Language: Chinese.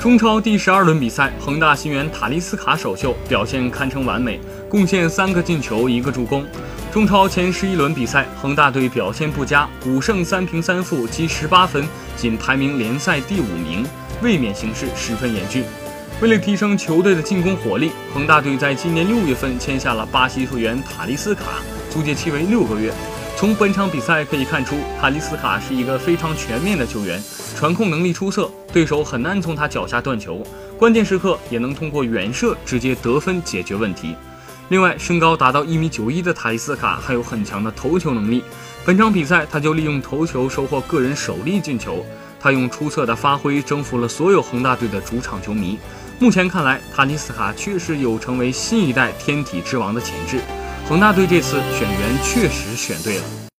中超第十二轮比赛，恒大新援塔利斯卡首秀表现堪称完美，贡献三个进球，一个助攻。中超前十一轮比赛，恒大队表现不佳，五胜三平三负，积十八分，仅排名联赛第五名，卫冕形势十分严峻。为了提升球队的进攻火力，恒大队在今年六月份签下了巴西球员塔利斯卡，租借期为六个月。从本场比赛可以看出，塔利斯卡是一个非常全面的球员，传控能力出色，对手很难从他脚下断球，关键时刻也能通过远射直接得分解决问题。另外，身高达到一米九一的塔利斯卡还有很强的头球能力，本场比赛他就利用头球收获个人首粒进球，他用出色的发挥征服了所有恒大队的主场球迷。目前看来，塔利斯卡确实有成为新一代天体之王的潜质。恒大队这次选员确实选对了。